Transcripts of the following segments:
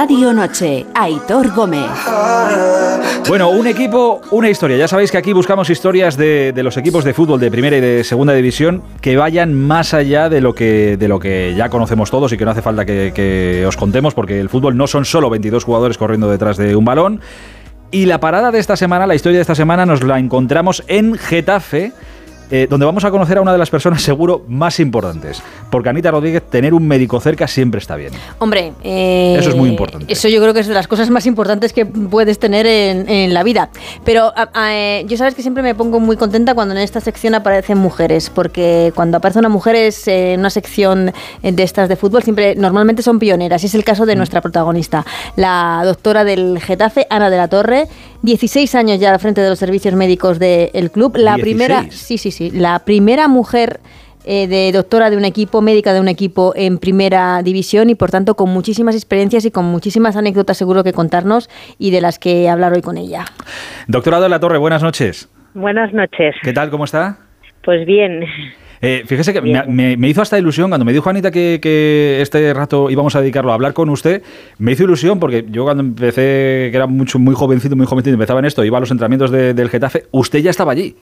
Radio Noche, Aitor Gómez. Bueno, un equipo, una historia. Ya sabéis que aquí buscamos historias de, los equipos de fútbol de primera y de segunda división que vayan más allá de lo que, de lo que ya conocemos todos y que no hace falta que, que os contemos, porque el fútbol no son solo 22 jugadores corriendo detrás de un balón. Y la parada de esta semana, la historia de esta semana, nos la encontramos en Getafe eh, donde vamos a conocer a una de las personas seguro más importantes. Porque Anita Rodríguez, tener un médico cerca siempre está bien. Hombre, eh, eso es muy importante. Eso yo creo que es de las cosas más importantes que puedes tener en, la vida. Pero eh, yo sabes que siempre me pongo muy contenta cuando en esta sección aparecen mujeres, porque cuando aparece una mujer es en una sección de estas de fútbol, siempre normalmente son pioneras. Y es el caso de mm. nuestra protagonista, la doctora del Getafe, Ana de la Torre, 16 años ya al frente de los servicios médicos del club. La primera, sí, sí, sí, la primera mujer eh, de doctora de un equipo, médica de un equipo en primera división y por tanto con muchísimas experiencias y con muchísimas anécdotas seguro que contarnos y de las que hablar hoy con ella. Doctora de la Torre, buenas noches. Buenas noches. ¿Qué tal? ¿Cómo está? Pues bien. Eh, fíjese que me, hizo hasta ilusión cuando me dijo Anita que, este rato íbamos a dedicarlo a hablar con usted. Me hizo ilusión porque yo cuando empecé, que era mucho, muy jovencito, muy jovencito, empezaba en esto, iba a los entrenamientos del Getafe, usted ya estaba allí.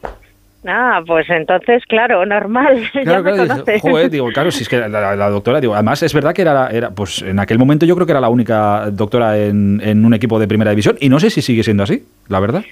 Ah, pues entonces, claro, normal. Claro, claro, joder, digo, claro, si es que la, doctora, digo, además es verdad que era, era, pues en aquel momento yo creo que era la única doctora en, en un equipo de primera división y no sé si sigue siendo así, la verdad.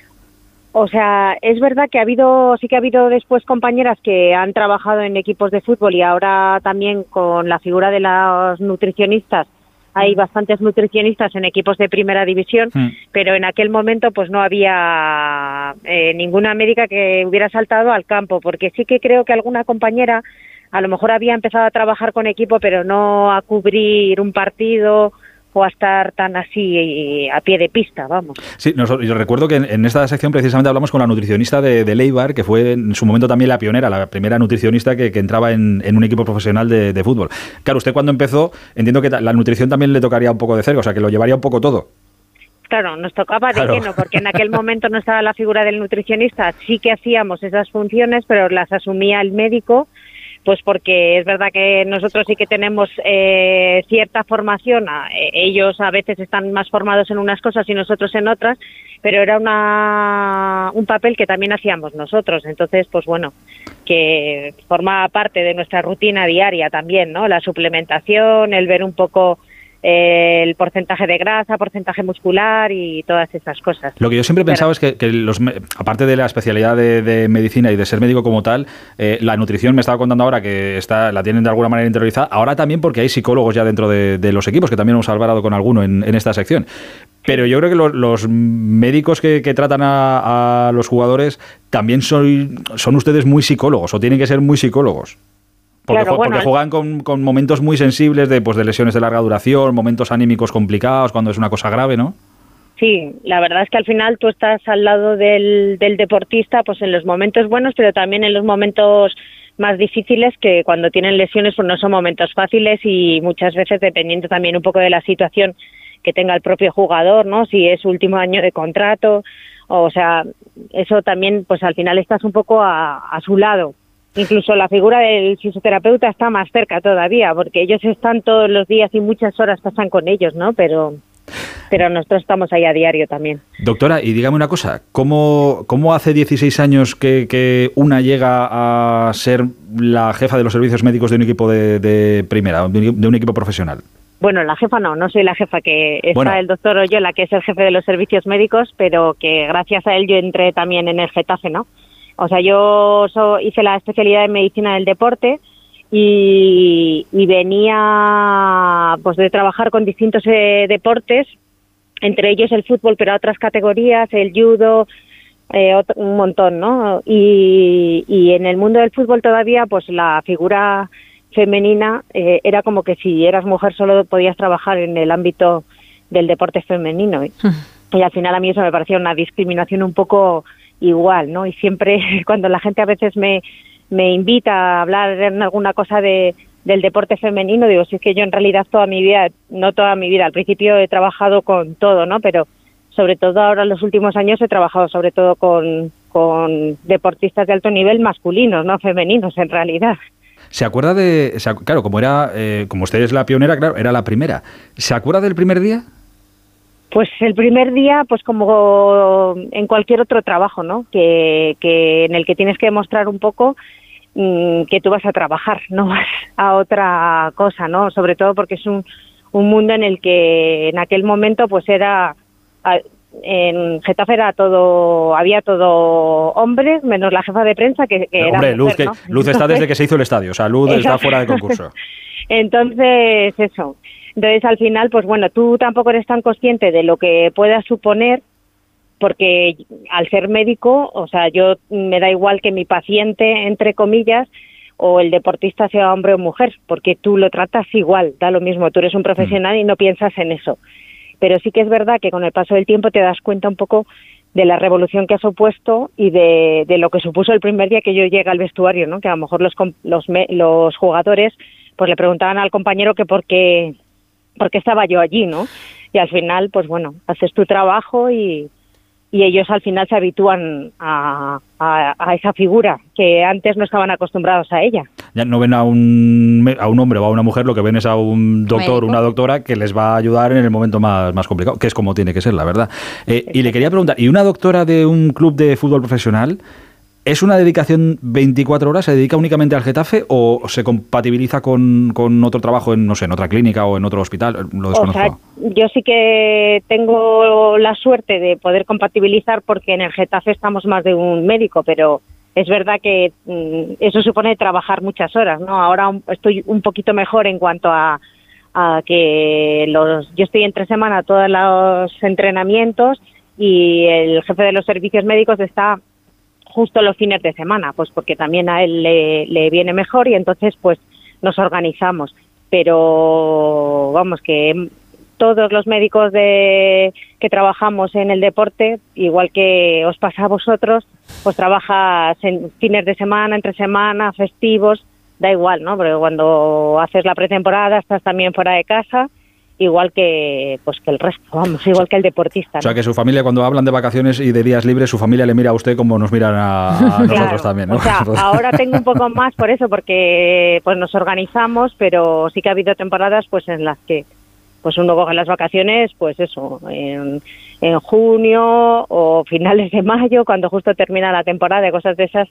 O sea, es verdad que ha habido, sí que ha habido después compañeras que han trabajado en equipos de fútbol y ahora también con la figura de los nutricionistas hay mm. bastantes nutricionistas en equipos de primera división, mm. pero en aquel momento pues no había eh, ninguna médica que hubiera saltado al campo, porque sí que creo que alguna compañera a lo mejor había empezado a trabajar con equipo, pero no a cubrir un partido o a estar tan así a pie de pista, vamos. Sí, yo recuerdo que en, esta sección precisamente hablamos con la nutricionista de, de, Leibar, que fue en su momento también la pionera, la primera nutricionista que, entraba en, un equipo profesional de, fútbol. Claro, usted cuando empezó, entiendo que la nutrición también le tocaría un poco de cerca, o sea, que lo llevaría un poco todo. Claro, nos tocaba de lleno, porque en aquel momento no estaba la figura del nutricionista, sí que hacíamos esas funciones, pero las asumía el médico pues porque es verdad que nosotros sí que tenemos eh, cierta formación, eh, ellos a veces están más formados en unas cosas y nosotros en otras, pero era una, un papel que también hacíamos nosotros, entonces pues bueno, que formaba parte de nuestra rutina diaria también, ¿no? La suplementación, el ver un poco el porcentaje de grasa, porcentaje muscular y todas esas cosas. Lo que yo siempre he pensado es que, los, aparte de la especialidad de, medicina y de ser médico como tal, eh, la nutrición me estaba contando ahora que está, la tienen de alguna manera interiorizada, ahora también porque hay psicólogos ya dentro de, los equipos, que también hemos hablado con alguno en, esta sección. Pero yo creo que los, médicos que, tratan a, a, los jugadores también son, son ustedes muy psicólogos o tienen que ser muy psicólogos. Porque, juegan con, momentos muy sensibles de, pues, de lesiones de larga duración, momentos anímicos complicados, cuando es una cosa grave, ¿no? Sí, la verdad es que al final tú estás al lado del, deportista pues en los momentos buenos, pero también en los momentos más difíciles que cuando tienen lesiones pues no son momentos fáciles y muchas veces dependiendo también un poco de la situación que tenga el propio jugador, ¿no? Si es último año de contrato, o sea, eso también pues al final estás un poco a su lado Incluso la figura del fisioterapeuta está más cerca todavía, porque ellos están todos los días y muchas horas pasan con ellos, ¿no? Pero, pero nosotros estamos ahí a diario también. Doctora, y dígame una cosa, ¿cómo, cómo hace 16 años que, una llega a ser la jefa de los servicios médicos de un equipo de, primera, de un equipo profesional? Bueno, la jefa no, no soy la jefa, que está el doctor Oyola, que es el jefe de los servicios médicos, pero que gracias a él yo entré también en el Getafe, ¿no? O sea, yo hice la especialidad de medicina del deporte y, venía pues de trabajar con distintos eh, deportes, entre ellos el fútbol, pero otras categorías, el judo, eh, un montón, ¿no? Y, en el mundo del fútbol todavía, pues la figura femenina eh, era como que si eras mujer solo podías trabajar en el ámbito del deporte femenino. y al final a mí eso me parecía una discriminación un poco igual, ¿no? Y siempre cuando la gente a veces me, me invita a hablar en alguna cosa de, del deporte femenino, digo, si es que yo en realidad toda mi vida, no toda mi vida, al principio he trabajado con todo, ¿no? Pero sobre todo ahora en los últimos años he trabajado sobre todo con, con deportistas de alto nivel masculinos, no femeninos en realidad. ¿Se acuerda de, claro, como era, eh, como usted es la pionera, claro, era la primera. ¿Se acuerda del primer día? Pues el primer día, pues como en cualquier otro trabajo, ¿no? Que, que en el que tienes que demostrar un poco mm, que tú vas a trabajar, no vas a otra cosa, ¿no? Sobre todo porque es un, un mundo en el que en aquel momento pues era en Getafe era todo, había todo hombres, menos la jefa de prensa que, era Hombre, Luz, Luz está desde que se hizo el estadio, o sea, Luz está fuera de concurso. Entonces, eso. Entonces, al final, pues bueno, tú tampoco eres tan consciente de lo que pueda suponer, porque al ser médico, o sea, yo me da igual que mi paciente, entre comillas, o el deportista sea hombre o mujer, porque tú lo tratas igual, da lo mismo, tú eres un profesional y no piensas en eso. Pero sí que es verdad que con el paso del tiempo te das cuenta un poco de la revolución que ha supuesto y de, lo que supuso el primer día que yo llegué al vestuario, ¿no? Que a lo mejor los, los, los jugadores pues le preguntaban al compañero que por qué, por qué estaba yo allí, ¿no? Y al final, pues bueno, haces tu trabajo y, y ellos al final se habitúan a, a, esa figura que antes no estaban acostumbrados a ella. Ya no ven a un, a un hombre o a una mujer, lo que ven es a un doctor o una doctora que les va a ayudar en el momento más, más complicado, que es como tiene que ser, la verdad. Eh, y le quería preguntar, ¿y una doctora de un club de fútbol profesional? ¿Es una dedicación 24 horas? ¿Se dedica únicamente al Getafe o se compatibiliza con, otro trabajo en, no sé, en otra clínica o en otro hospital? Lo desconozco. yo sí que tengo la suerte de poder compatibilizar porque en el Getafe estamos más de un médico, pero es verdad que mm, eso supone trabajar muchas horas, ¿no? Ahora estoy un poquito mejor en cuanto a, a que los, yo estoy entre semana todos los entrenamientos y el jefe de los servicios médicos está justo los fines de semana, pues porque también a él le, viene mejor y entonces pues nos organizamos. Pero vamos que todos los médicos de, que trabajamos en el deporte, igual que os pasa a vosotros, pues trabajas en fines de semana, entre semana, festivos, da igual, ¿no? Porque cuando haces la pretemporada estás también fuera de casa igual que pues que el resto, vamos, igual que el deportista. O sea, que su familia cuando hablan de vacaciones y de días libres, su familia le mira a usted como nos miran a, nosotros también, ¿no? O sea, ahora tengo un poco más por eso, porque pues nos organizamos, pero sí que ha habido temporadas pues en las que pues uno coge las vacaciones, pues eso, en, en junio o finales de mayo, cuando justo termina la temporada, cosas de esas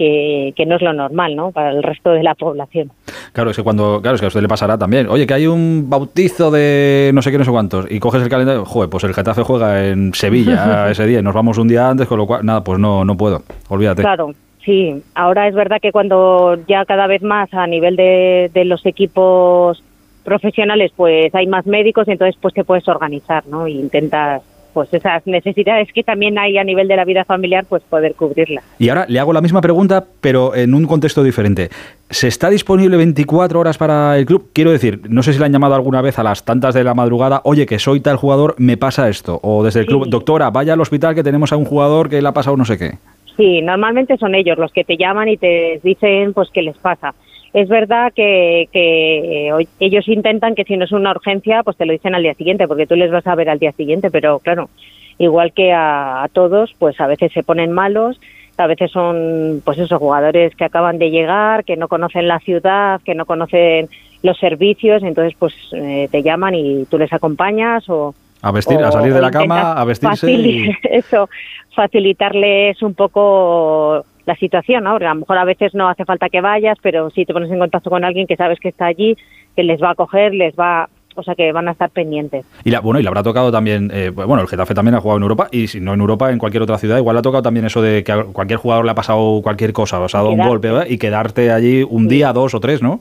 que, no es lo normal, ¿no? Para el resto de la población. Claro, es que cuando, claro, es que a usted le pasará también. Oye, que hay un bautizo de no sé qué, no sé cuántos, y coges el calendario, joder, pues el Getafe juega en Sevilla ese día, y nos vamos un día antes, con lo cual, nada, pues no, no puedo, olvídate. Claro, sí. Ahora es verdad que cuando ya cada vez más a nivel de, de los equipos profesionales, pues hay más médicos, y entonces pues te puedes organizar, ¿no? E intentas pues esas necesidades que también hay a nivel de la vida familiar, pues poder cubrirlas. Y ahora le hago la misma pregunta, pero en un contexto diferente. ¿Se está disponible 24 horas para el club? Quiero decir, no sé si le han llamado alguna vez a las tantas de la madrugada, oye, que soy tal jugador, me pasa esto. O desde el club, doctora, vaya al hospital que tenemos a un jugador que le ha pasado no sé qué. Sí, normalmente son ellos los que te llaman y te dicen pues qué les pasa. Es verdad que, que, ellos intentan que si no es una urgencia, pues te lo dicen al día siguiente, porque tú les vas a ver al día siguiente, pero claro, igual que a, todos, pues a veces se ponen malos, a veces son, pues esos jugadores que acaban de llegar, que no conocen la ciudad, que no conocen los servicios, entonces pues eh, te llaman y tú les acompañas o... A vestir, a salir de la cama, a vestirse. Eso, facilitarles un poco la situación, ¿no? a lo mejor a veces no hace falta que vayas, pero si te pones en contacto con alguien que sabes que está allí, que les va a acoger, les va o sea que van a estar pendientes. Y la, bueno, y le habrá tocado también, eh, bueno, el Getafe también ha jugado en Europa, y si no en Europa, en cualquier otra ciudad, igual le ha tocado también eso de que a cualquier jugador le ha pasado cualquier cosa, o ha dado un golpe, y quedarte allí un día, dos o tres, ¿no?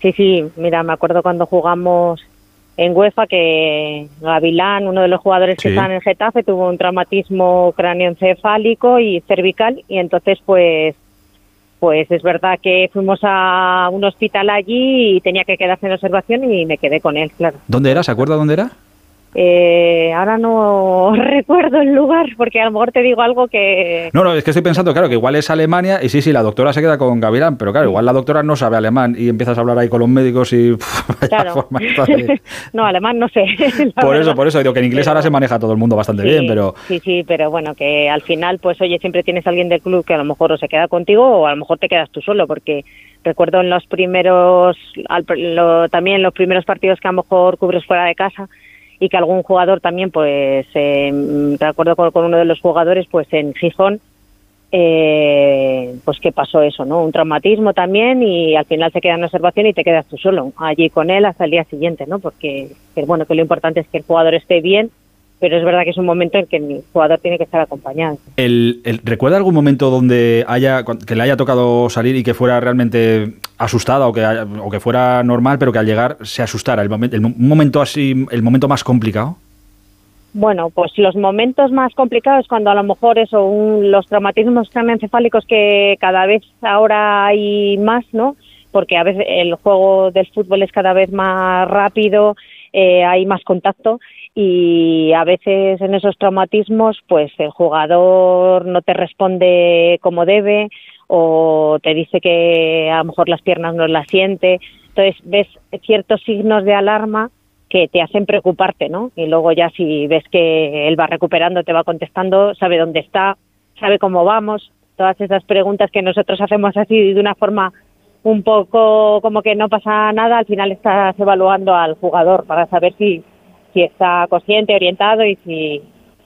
Sí, sí, mira, me acuerdo cuando jugamos en UEFA que Gavilán, uno de los jugadores que está en el Getafe, tuvo un traumatismo cráneoencefálico y cervical y entonces pues pues es verdad que fuimos a un hospital allí y tenía que quedarse en observación y me quedé con él, claro. ¿Dónde era? ¿Se acuerda dónde era? Eh, ahora no recuerdo el lugar porque a lo mejor te digo algo que... No, no, es que estoy pensando, claro, que igual es Alemania y sí, sí, la doctora se queda con Gavilán, pero claro, igual la doctora no sabe alemán y empiezas a hablar ahí con los médicos y... claro. no, alemán no sé. Por eso, por eso, digo que en inglés ahora se maneja todo el mundo bastante bien, pero... Sí, sí, pero bueno, que al final, pues oye, siempre tienes alguien del club que a lo mejor o se queda contigo o a lo mejor te quedas tú solo, porque recuerdo en los primeros, también los primeros partidos que a lo mejor cubres fuera de casa, y que algún jugador también, pues, eh, de acuerdo con, uno de los jugadores, pues en Gijón, eh, pues que pasó eso, ¿no? Un traumatismo también y al final se queda en observación y te quedas tú solo allí con él hasta el día siguiente, ¿no? Porque, bueno, que lo importante es que el jugador esté bien pero es verdad que es un momento en que el jugador tiene que estar acompañado. El, ¿Recuerda algún momento donde haya que le haya tocado salir y que fuera realmente asustada o que, o que fuera normal, pero que al llegar se asustara? El, momento, el momento así, el momento más complicado. Bueno, pues los momentos más complicados cuando a lo mejor eso, un, los traumatismos encefálicos que cada vez ahora hay más, ¿no? Porque a veces el juego del fútbol es cada vez más rápido, eh, hay más contacto y a veces en esos traumatismos pues el jugador no te responde como debe o te dice que a lo mejor las piernas no las siente. Entonces ves ciertos signos de alarma que te hacen preocuparte no y luego ya si ves que él va recuperando te va contestando sabe dónde está sabe cómo vamos. Todas esas preguntas que nosotros hacemos así de una forma un poco como que no pasa nada al final estás evaluando al jugador para saber si si está consciente, orientado y si,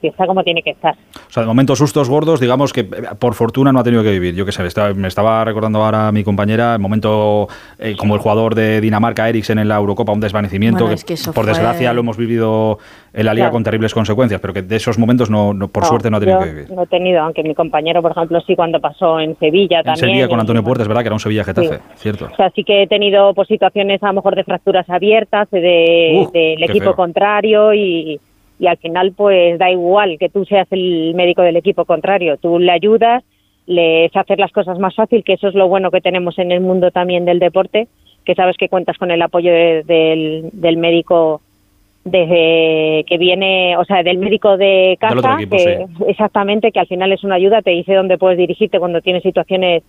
está como tiene que estar. O sea, de momento sustos gordos, digamos que por fortuna no ha tenido que vivir. Yo qué sé, me estaba recordando ahora mi compañera el momento eh, como el jugador de Dinamarca, Eriksen, en la Eurocopa, un desvanecimiento que, por desgracia lo hemos vivido en la liga con terribles consecuencias, pero que de esos momentos no, por suerte no ha tenido que vivir. No he tenido, aunque mi compañero, por ejemplo, sí cuando pasó en Sevilla también. En Sevilla con Antonio Puertas, ¿verdad? Que era un Sevilla Getafe, cierto. O sea, sí que he tenido pues, situaciones a lo mejor de fracturas abiertas de, del equipo contrario y y al final pues da igual que tú seas el médico del equipo contrario, tú le ayudas, le hacer las cosas más fácil, que eso es lo bueno que tenemos en el mundo también del deporte, que sabes que cuentas con el apoyo del, del médico desde que viene, o sea, del médico de casa, que, exactamente, que al final es una ayuda, te dice dónde puedes dirigirte cuando tienes situaciones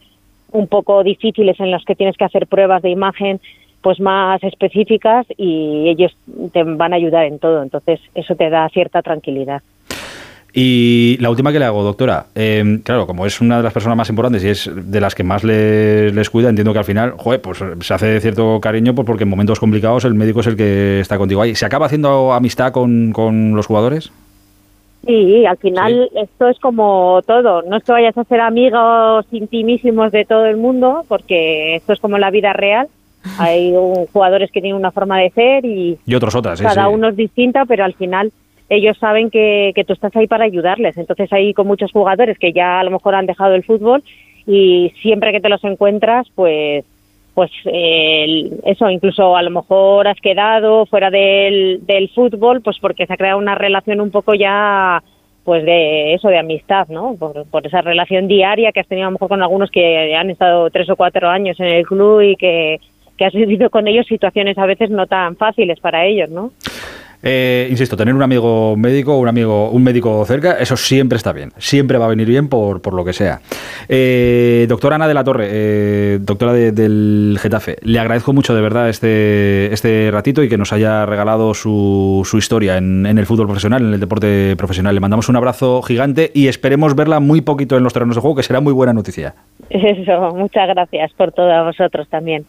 un poco difíciles en las que tienes que hacer pruebas de imagen, pues más específicas y ellos te van a ayudar en todo. Entonces eso te da cierta tranquilidad. Y la última que le hago, doctora, em, claro, como es una de las personas más importantes y es de las que más les, cuida, entiendo que al final, joder, pues se hace cierto cariño pues porque en momentos complicados el médico es el que está contigo ahí. ¿Se acaba haciendo amistad con, con los jugadores? Sí, al final esto es como todo. No es que vayas a ser amigos intimísimos de todo el mundo, porque esto es como la vida real hay jugadores que tienen una forma de ser y, otros otras. cada uno es distinta, pero al final ellos saben que, que tú estás ahí para ayudarles. Entonces hay con muchos jugadores que ya a lo mejor han dejado el fútbol y siempre que te los encuentras, pues pues eso, incluso a lo mejor has quedado fuera del, del fútbol, pues porque se ha creado una relación un poco ya pues de eso, de amistad, ¿no? Por, por, esa relación diaria que has tenido a lo mejor con algunos que han estado tres o cuatro años en el club y que que has vivido con ellos situaciones a veces no tan fáciles para ellos, ¿no? Eh, insisto, tener un amigo médico, un amigo, un médico cerca, eso siempre está bien, siempre va a venir bien por, por lo que sea. Eh, doctora Ana de la Torre, eh, doctora del Getafe, le agradezco mucho de verdad este, este ratito y que nos haya regalado su, su historia en, en, el fútbol profesional, en el deporte profesional. Le mandamos un abrazo gigante y esperemos verla muy poquito en los terrenos de juego, que será muy buena noticia. Eso, muchas gracias por todo a vosotros también.